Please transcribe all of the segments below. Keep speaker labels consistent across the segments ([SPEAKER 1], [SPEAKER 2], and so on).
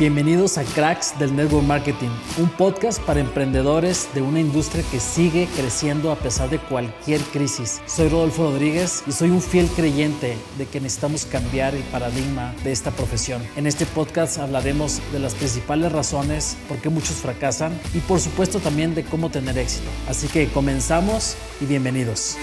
[SPEAKER 1] Bienvenidos a Cracks del Network Marketing, un podcast para emprendedores de una industria que sigue creciendo a pesar de cualquier crisis. Soy Rodolfo Rodríguez y soy un fiel creyente de que necesitamos cambiar el paradigma de esta profesión. En este podcast hablaremos de las principales razones por qué muchos fracasan y por supuesto también de cómo tener éxito. Así que comenzamos y bienvenidos.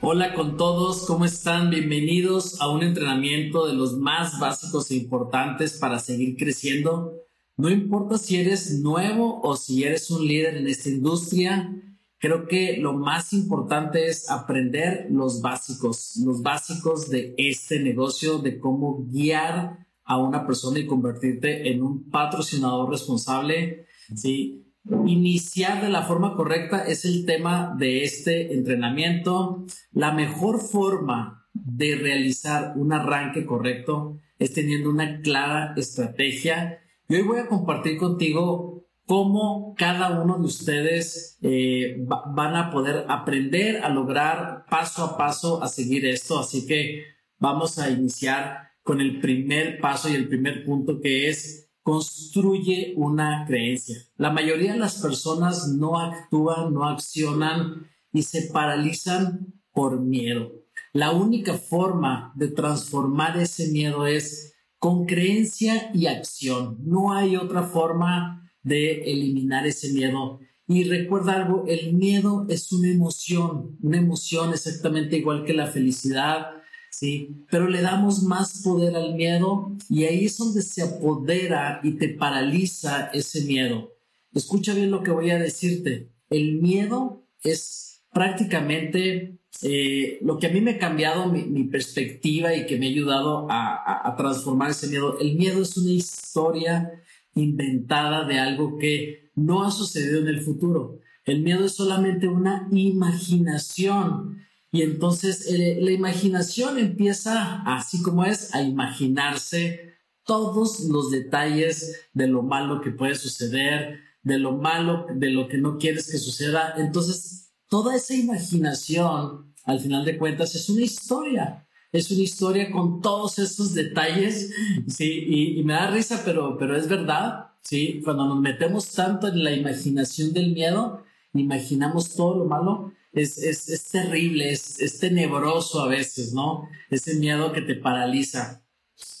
[SPEAKER 1] Hola con todos, ¿cómo están? Bienvenidos a un entrenamiento de los más básicos e importantes para seguir creciendo. No importa si eres nuevo o si eres un líder en esta industria, creo que lo más importante es aprender los básicos, los básicos de este negocio, de cómo guiar a una persona y convertirte en un patrocinador responsable, ¿sí? Iniciar de la forma correcta es el tema de este entrenamiento. La mejor forma de realizar un arranque correcto es teniendo una clara estrategia. Y hoy voy a compartir contigo cómo cada uno de ustedes eh, van a poder aprender a lograr paso a paso a seguir esto. Así que vamos a iniciar con el primer paso y el primer punto que es construye una creencia. La mayoría de las personas no actúan, no accionan y se paralizan por miedo. La única forma de transformar ese miedo es con creencia y acción. No hay otra forma de eliminar ese miedo. Y recuerda algo, el miedo es una emoción, una emoción exactamente igual que la felicidad, ¿sí? Pero le damos más poder al miedo y ahí es donde se apodera y te paraliza ese miedo. Escucha bien lo que voy a decirte. El miedo es prácticamente eh, lo que a mí me ha cambiado mi, perspectiva y que me ha ayudado a, a transformar ese miedo. El miedo es una historia inventada de algo que no ha sucedido en el futuro. El miedo es solamente una imaginación y entonces eh, la imaginación empieza, así como es, a imaginarse todos los detalles de lo malo que puede suceder, de lo malo, de lo que no quieres que suceda. Entonces, toda esa imaginación, al final de cuentas, es una historia. Es una historia con todos esos detalles, sí, y, y me da risa, pero, pero es verdad, sí. Cuando nos metemos tanto en la imaginación del miedo, imaginamos todo lo malo, es, es, es terrible, es, es, tenebroso a veces, ¿no? Ese miedo que te paraliza.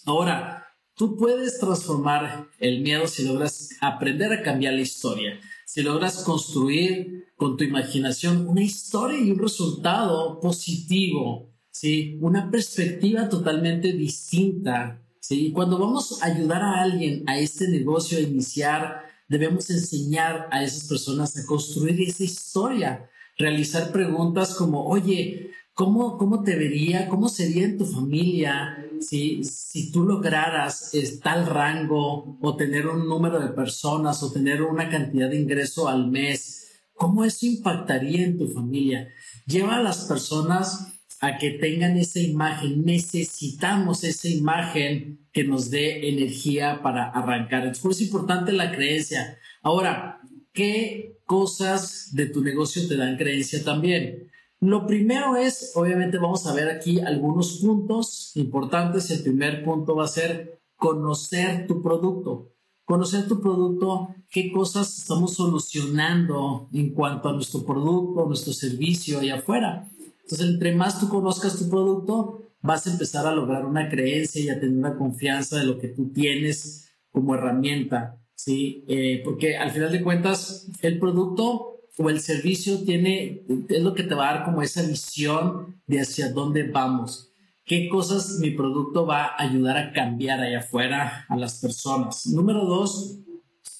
[SPEAKER 1] Ahora, tú puedes transformar el miedo si logras aprender a cambiar la historia, si logras construir con tu imaginación una historia y un resultado positivo, ¿sí? Una perspectiva totalmente distinta, ¿sí? Y cuando vamos a ayudar a alguien a este negocio a iniciar, debemos enseñar a esas personas a construir esa historia realizar preguntas como, oye, ¿cómo, cómo te vería, cómo sería en tu familia si, si tú lograras tal rango o tener un número de personas o tener una cantidad de ingreso al mes? ¿Cómo eso impactaría en tu familia? Lleva a las personas a que tengan esa imagen. Necesitamos esa imagen que nos dé energía para arrancar. Es importante la creencia. Ahora, ¿qué cosas de tu negocio te dan creencia también. Lo primero es, obviamente vamos a ver aquí algunos puntos importantes. El primer punto va a ser conocer tu producto. Conocer tu producto, qué cosas estamos solucionando en cuanto a nuestro producto, nuestro servicio allá afuera. Entonces, entre más tú conozcas tu producto, vas a empezar a lograr una creencia y a tener una confianza de lo que tú tienes como herramienta. ¿Sí? Eh, porque al final de cuentas, el producto o el servicio tiene, es lo que te va a dar como esa visión de hacia dónde vamos. ¿Qué cosas mi producto va a ayudar a cambiar allá afuera a las personas? Número dos,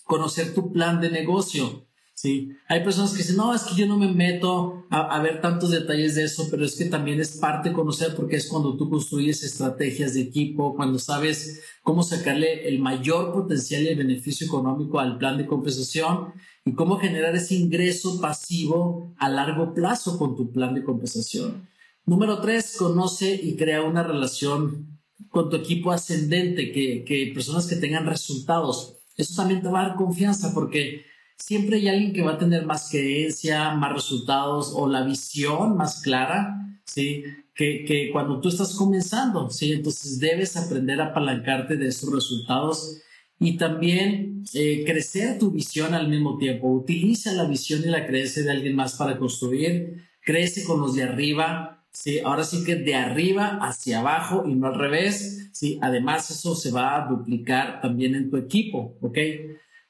[SPEAKER 1] conocer tu plan de negocio. Sí, hay personas que dicen, no, es que yo no me meto a, ver tantos detalles de eso, pero es que también es parte conocer porque es cuando tú construyes estrategias de equipo, cuando sabes cómo sacarle el mayor potencial y el beneficio económico al plan de compensación y cómo generar ese ingreso pasivo a largo plazo con tu plan de compensación. Número tres, conoce y crea una relación con tu equipo ascendente, que, que personas que tengan resultados. Eso también te va a dar confianza porque siempre hay alguien que va a tener más creencia, más resultados o la visión más clara, ¿sí? que, que cuando tú estás comenzando, ¿sí? Entonces debes aprender a apalancarte de esos resultados y también eh, crecer tu visión al mismo tiempo. Utiliza la visión y la creencia de alguien más para construir. Crece con los de arriba. ¿sí? Ahora sí que de arriba hacia abajo y no al revés. ¿sí? Además, eso se va a duplicar también en tu equipo. ¿ok?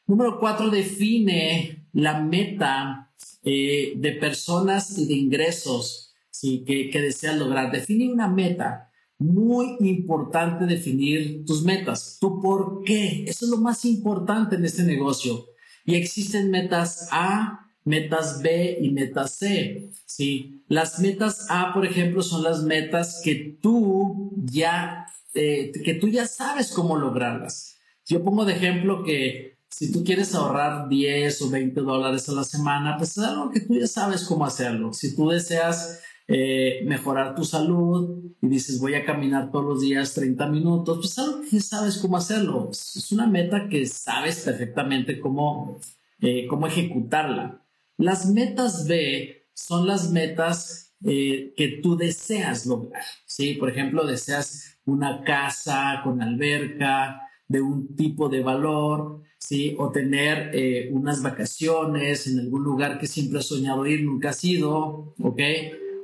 [SPEAKER 1] Número cuatro, define la meta eh, de personas y de ingresos ¿sí? que, que deseas lograr. Define una meta. Muy importante definir tus metas. Tu por qué. Eso es lo más importante en este negocio. Y existen metas A, metas B y metas C. ¿sí? Las metas A, por ejemplo, son las metas que tú ya, eh, que tú ya sabes cómo lograrlas. Yo pongo de ejemplo que si tú quieres ahorrar 10 o 20 dólares a la semana, pues es algo que tú ya sabes cómo hacerlo. Si tú deseas eh, mejorar tu salud y dices voy a caminar todos los días 30 minutos, pues algo que sabes cómo hacerlo. Es una meta que sabes perfectamente cómo, eh, cómo ejecutarla. Las metas B son las metas eh, que tú deseas lograr. ¿sí? Por ejemplo, deseas una casa con alberca de un tipo de valor, ¿sí? O tener unas vacaciones en algún lugar que siempre has soñado ir, nunca has ido, ¿ok?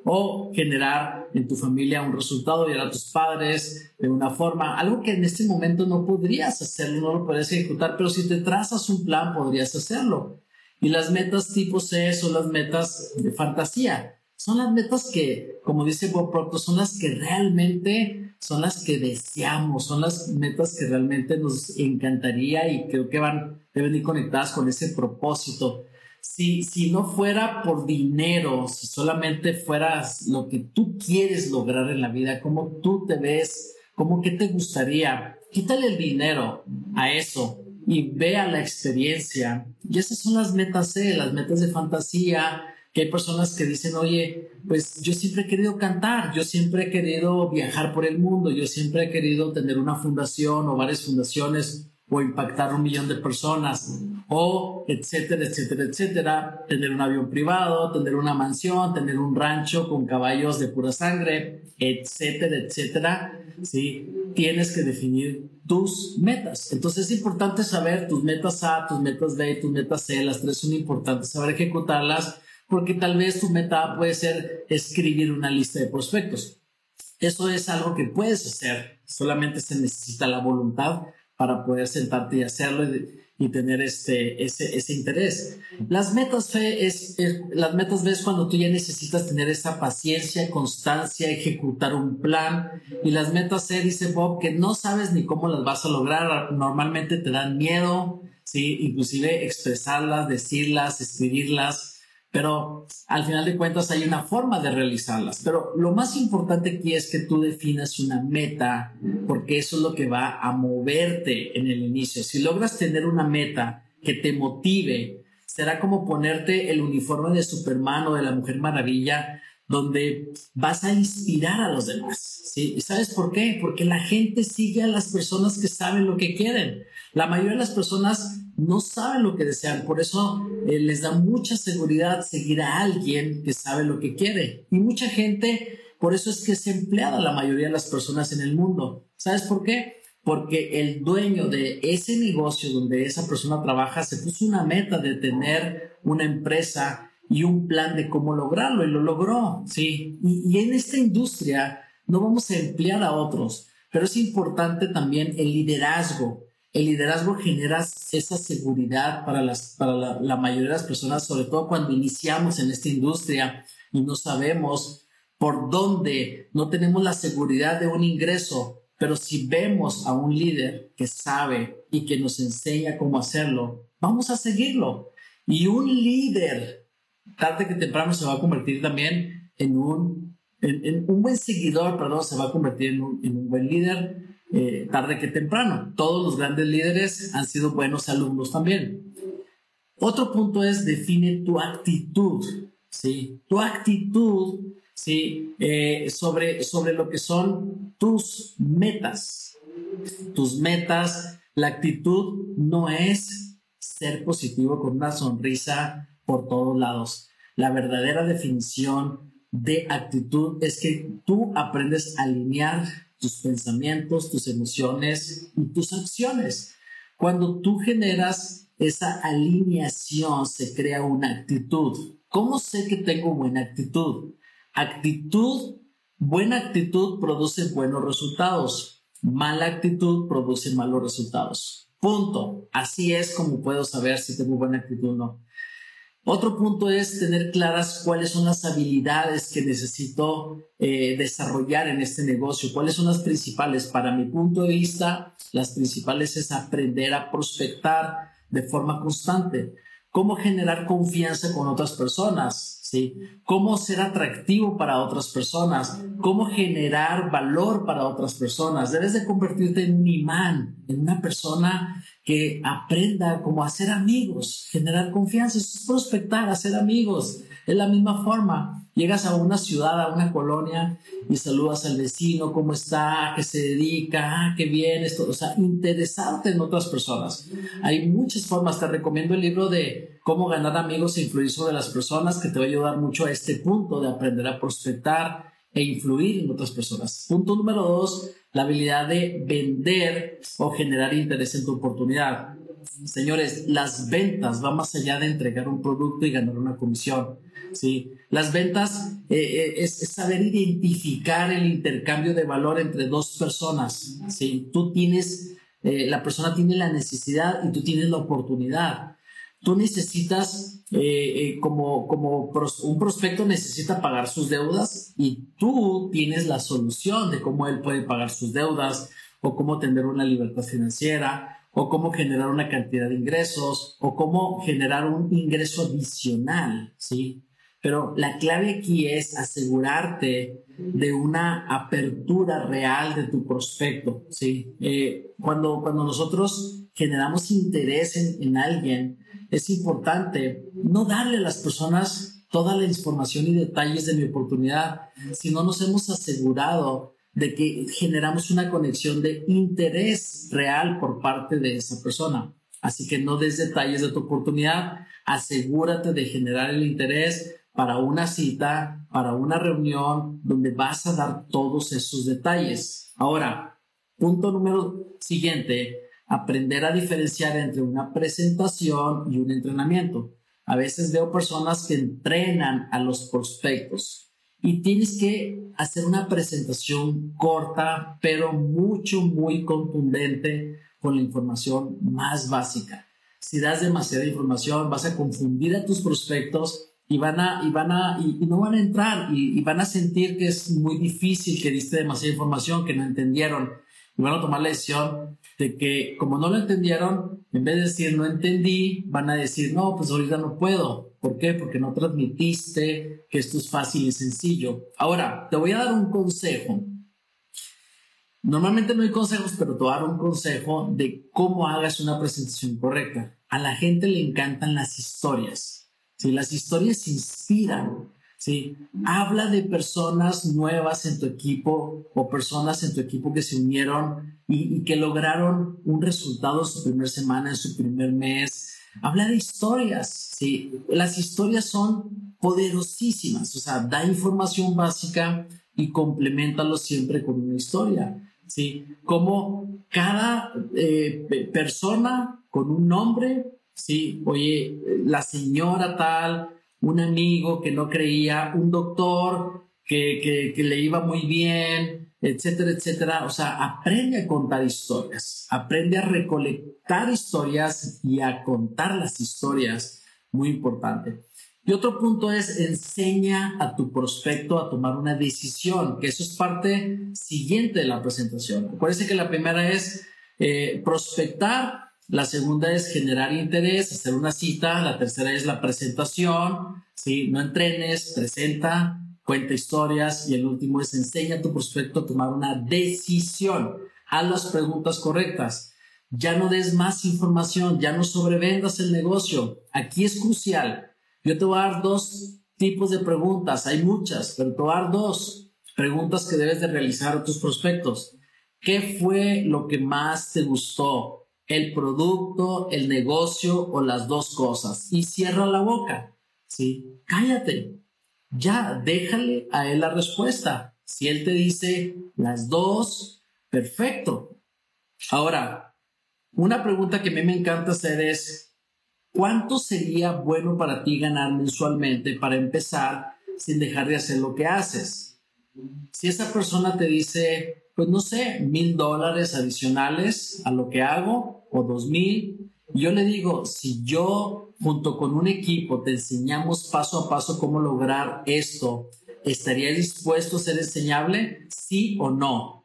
[SPEAKER 1] o generar en tu familia un resultado, y a tus padres de una forma, algo que en este momento no podrías hacerlo, no lo podrías ejecutar, pero si te trazas un plan podrías hacerlo. Y las metas tipo C son las metas de fantasía. Son las metas que, como dice Bob Proctor, son las que realmente son las que deseamos, son las metas que realmente nos encantaría y creo que van, deben ir conectadas con ese propósito. Si, si no fuera por dinero, si solamente fueras lo que tú quieres lograr en la vida, cómo tú te ves, cómo que te gustaría, quítale el dinero a eso y vea la experiencia. Y esas son las metas C, las metas de fantasía, que hay personas que dicen, oye, pues yo siempre he querido cantar, yo siempre he querido viajar por el mundo, yo siempre he querido tener una fundación o varias fundaciones o impactar un millón de personas, o etcétera, etcétera, etcétera, tener un avión privado, tener una mansión, tener un rancho con caballos de pura sangre, etcétera, etcétera, ¿sí? Tienes que definir tus metas. Entonces es importante saber tus metas A, tus metas B, tus metas C, las tres son importantes, saber ejecutarlas, porque tal vez tu meta puede ser escribir una lista de prospectos. Eso es algo que puedes hacer, solamente se necesita la voluntad para poder sentarte y hacerlo y, tener este, ese, ese, interés. Las metas fe es, las metas ves cuando tú ya necesitas tener esa paciencia, constancia, ejecutar un plan. Y las metas C, dice Bob, que no sabes ni cómo las vas a lograr. Normalmente te dan miedo, ¿sí? Inclusive expresarlas, decirlas, escribirlas pero al final de cuentas hay una forma de realizarlas. Pero lo más importante aquí es que tú definas una meta, porque eso es lo que va a moverte en el inicio. Si logras tener una meta que te motive, será como ponerte el uniforme de Superman o de la Mujer Maravilla, donde vas a inspirar a los demás. ¿sí? ¿Y sabes por qué? Porque la gente sigue a las personas que saben lo que quieren. La mayoría de las personas no saben lo que desean, por eso eh, les da mucha seguridad seguir a alguien que sabe lo que quiere. Y mucha gente, por eso es que es empleada la mayoría de las personas en el mundo. ¿Sabes por qué? Porque el dueño de ese negocio donde esa persona trabaja se puso una meta de tener una empresa y un plan de cómo lograrlo y lo logró, ¿sí? Y, en esta industria no vamos a emplear a otros, pero es importante también el liderazgo el liderazgo genera esa seguridad para, las, para la, mayoría de las personas, sobre todo cuando iniciamos en esta industria y no sabemos por dónde, no tenemos la seguridad de un ingreso, pero si vemos a un líder que sabe y que nos enseña cómo hacerlo, vamos a seguirlo. Y un líder, tarde que temprano, se va a convertir también en un, en, un buen seguidor, perdón, se va a convertir en un, en un buen líder eh, tarde que temprano. Todos los grandes líderes han sido buenos alumnos también. Otro punto es define tu actitud, ¿sí? Tu actitud, ¿sí? Eh, sobre, sobre lo que son tus metas. Tus metas, la actitud no es ser positivo con una sonrisa por todos lados. La verdadera definición de actitud es que tú aprendes a alinear tus pensamientos, tus emociones y tus acciones. Cuando tú generas esa alineación, se crea una actitud. ¿Cómo sé que tengo buena actitud? Actitud, buena actitud produce buenos resultados. Mala actitud produce malos resultados. Punto. Así es como puedo saber si tengo buena actitud o no. Otro punto es tener claras cuáles son las habilidades que necesito eh, desarrollar en este negocio, cuáles son las principales. Para mi punto de vista, las principales es aprender a prospectar de forma constante, cómo generar confianza con otras personas, ¿sí? cómo ser atractivo para otras personas, cómo generar valor para otras personas. Debes de convertirte en un imán, en una persona que aprenda como a ser amigos, generar confianza, es prospectar, hacer amigos. Es la misma forma. Llegas a una ciudad, a una colonia y saludas al vecino, cómo está, qué se dedica, ah, qué bien, esto, o sea, interesarte en otras personas. Hay muchas formas. Te recomiendo el libro de cómo ganar amigos e influir sobre las personas, que te va a ayudar mucho a este punto de aprender a prospectar e influir en otras personas. Punto número dos, la habilidad de vender o generar interés en tu oportunidad. Señores, las ventas van más allá de entregar un producto y ganar una comisión. ¿Sí? Las ventas eh, eh, es, saber identificar el intercambio de valor entre dos personas. ¿sí? Tú tienes, eh, la persona tiene la necesidad y tú tienes la oportunidad. Tú necesitas, como, como un prospecto necesita pagar sus deudas y tú tienes la solución de cómo él puede pagar sus deudas o cómo tener una libertad financiera o cómo generar una cantidad de ingresos o cómo generar un ingreso adicional, ¿sí? Pero la clave aquí es asegurarte de una apertura real de tu prospecto, ¿sí? Eh, cuando, cuando nosotros generamos interés en, en alguien, es importante no darle a las personas toda la información y detalles de mi oportunidad, si no nos hemos asegurado de que generamos una conexión de interés real por parte de esa persona. Así que no des detalles de tu oportunidad, asegúrate de generar el interés para una cita, para una reunión donde vas a dar todos esos detalles. Ahora, punto número siguiente, aprender a diferenciar entre una presentación y un entrenamiento. A veces veo personas que entrenan a los prospectos y tienes que hacer una presentación corta, pero mucho, muy contundente con la información más básica. Si das demasiada información, vas a confundir a tus prospectos y van a, y van a, y, no van a entrar y, van a sentir que es muy difícil, que diste demasiada información, que no entendieron y van a tomar la decisión de que como no lo entendieron, en vez de decir no entendí, van a decir no, pues ahorita no puedo. ¿Por qué? Porque no transmitiste que esto es fácil y sencillo. Ahora, te voy a dar un consejo. Normalmente no hay consejos, pero te voy a dar un consejo de cómo hagas una presentación correcta. A la gente le encantan las historias. ¿Sí? Las historias inspiran, ¿sí? Habla de personas nuevas en tu equipo o personas en tu equipo que se unieron y, que lograron un resultado en su primera semana, en su primer mes. Habla de historias, ¿sí? Las historias son poderosísimas, o sea, da información básica y complementalo siempre con una historia, ¿sí? Como cada eh, persona con un nombre Sí, oye, la señora tal, un amigo que no creía, un doctor que, que, le iba muy bien, etcétera, etcétera. O sea, aprende a contar historias, aprende a recolectar historias y a contar las historias, muy importante. Y otro punto es enseña a tu prospecto a tomar una decisión, que eso es parte siguiente de la presentación. Acuérdense que la primera es eh, prospectar la segunda es generar interés, hacer una cita. La tercera es la presentación. ¿sí? No entrenes, presenta, cuenta historias. Y el último es enseña a tu prospecto a tomar una decisión. Haz las preguntas correctas. Ya no des más información, ya no sobrevendas el negocio. Aquí es crucial. Yo te voy a dar dos tipos de preguntas. Hay muchas, pero te voy a dar dos preguntas que debes de realizar a tus prospectos. ¿Qué fue lo que más te gustó? El producto, el negocio o las dos cosas y cierra la boca, ¿sí? Cállate. ya déjale a él la respuesta. Si él te dice las dos, perfecto. Ahora, una pregunta que a mí me encanta hacer es, ¿cuánto sería bueno para ti ganar mensualmente para empezar sin dejar de hacer lo que haces? Si esa persona te dice, pues no sé, mil dólares adicionales a lo que hago o dos mil, yo le digo, si yo junto con un equipo te enseñamos paso a paso cómo lograr esto, ¿estaría dispuesto a ser enseñable? Sí o no.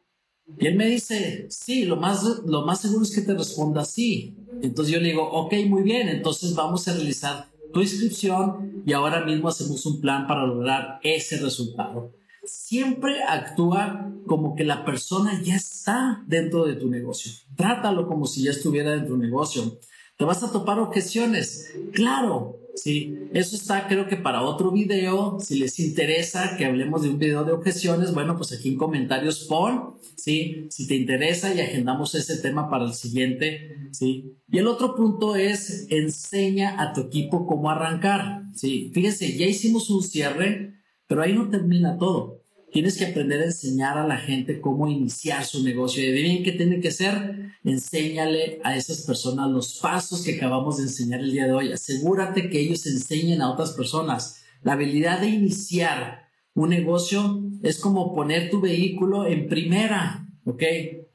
[SPEAKER 1] Y él me dice, sí, lo más, lo más seguro es que te responda sí. Entonces yo le digo, ok, muy bien, entonces vamos a realizar tu inscripción y ahora mismo hacemos un plan para lograr ese resultado. Siempre actúa como que la persona ya está dentro de tu negocio. Trátalo como si ya estuviera dentro tu negocio. ¿Te vas a topar objeciones? Claro, sí. Eso está creo que para otro video. Si les interesa que hablemos de un video de objeciones, bueno, pues aquí en comentarios pon, sí, si te interesa y agendamos ese tema para el siguiente, sí. Y el otro punto es enseña a tu equipo cómo arrancar, sí. Fíjense, ya hicimos un cierre, pero ahí no termina todo. Tienes que aprender a enseñar a la gente cómo iniciar su negocio. Y bien qué tiene que ser, enséñale a esas personas los pasos que acabamos de enseñar el día de hoy. Asegúrate que ellos enseñen a otras personas. La habilidad de iniciar un negocio es como poner tu vehículo en primera, ¿ok?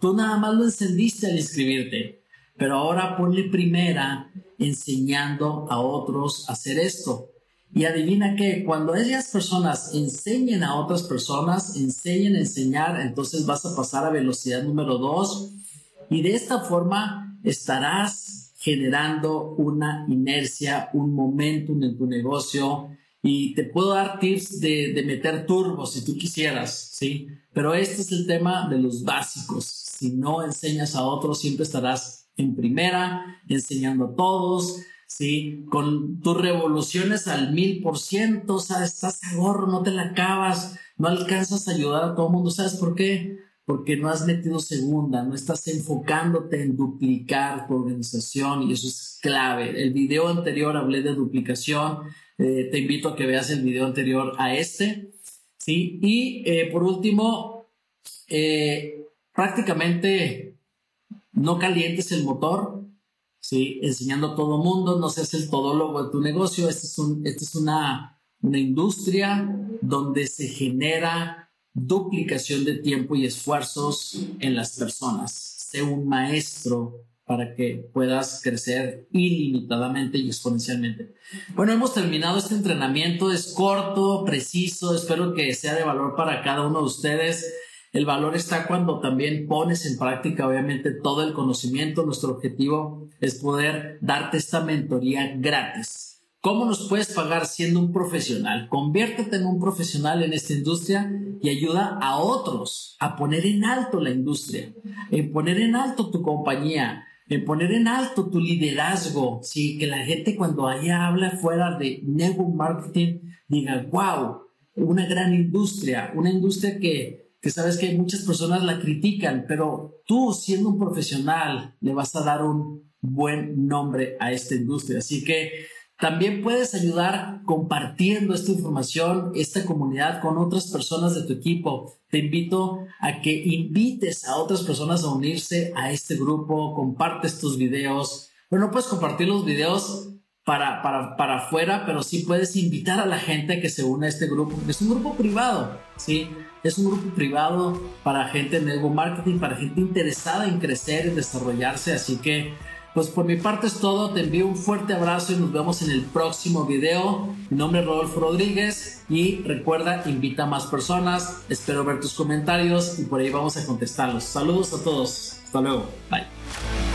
[SPEAKER 1] Tú nada más lo encendiste al inscribirte, pero ahora ponle primera enseñando a otros a hacer esto. Y adivina que cuando esas personas enseñen a otras personas, enseñen a enseñar, entonces vas a pasar a velocidad número dos y de esta forma estarás generando una inercia, un momentum en tu negocio y te puedo dar tips de, de meter turbo si tú quisieras, ¿sí? Pero este es el tema de los básicos. Si no enseñas a otros, siempre estarás en primera, enseñando a todos, ¿sí? Con tus revoluciones al mil por ciento, ¿sabes? Estás a gorro, no te la acabas, no alcanzas a ayudar a todo el mundo, ¿sabes por qué? Porque no has metido segunda, no estás enfocándote en duplicar tu organización y eso es clave. El video anterior hablé de duplicación, eh, te invito a que veas el video anterior a este, ¿sí? Y eh, por último, eh, prácticamente no calientes el motor, ¿sí? enseñando a todo mundo, no seas el todólogo de tu negocio, esta es, un, una, una industria donde se genera duplicación de tiempo y esfuerzos en las personas. Sé un maestro para que puedas crecer ilimitadamente y exponencialmente. Bueno, hemos terminado este entrenamiento, es corto, preciso, espero que sea de valor para cada uno de ustedes. El valor está cuando también pones en práctica, obviamente, todo el conocimiento. Nuestro objetivo es poder darte esta mentoría gratis. ¿Cómo nos puedes pagar siendo un profesional? Conviértete en un profesional en esta industria y ayuda a otros a poner en alto la industria, en poner en alto tu compañía, en poner en alto tu liderazgo. Sí, que la gente cuando allá habla fuera de network marketing diga, wow, una gran industria, una industria que que sabes que muchas personas la critican, pero tú siendo un profesional le vas a dar un buen nombre a esta industria. Así que también puedes ayudar compartiendo esta información, esta comunidad con otras personas de tu equipo. Te invito a que invites a otras personas a unirse a este grupo, compartes tus videos. Bueno, puedes compartir los videos para, para, para afuera, pero sí puedes invitar a la gente a que se una a este grupo. Es un grupo privado, ¿sí? Es un grupo privado para gente en network marketing, para gente interesada en crecer, en desarrollarse. Así que, pues por mi parte es todo. Te envío un fuerte abrazo y nos vemos en el próximo video. Mi nombre es Rodolfo Rodríguez y recuerda, invita a más personas. Espero ver tus comentarios y por ahí vamos a contestarlos. Saludos a todos. Hasta luego. Bye.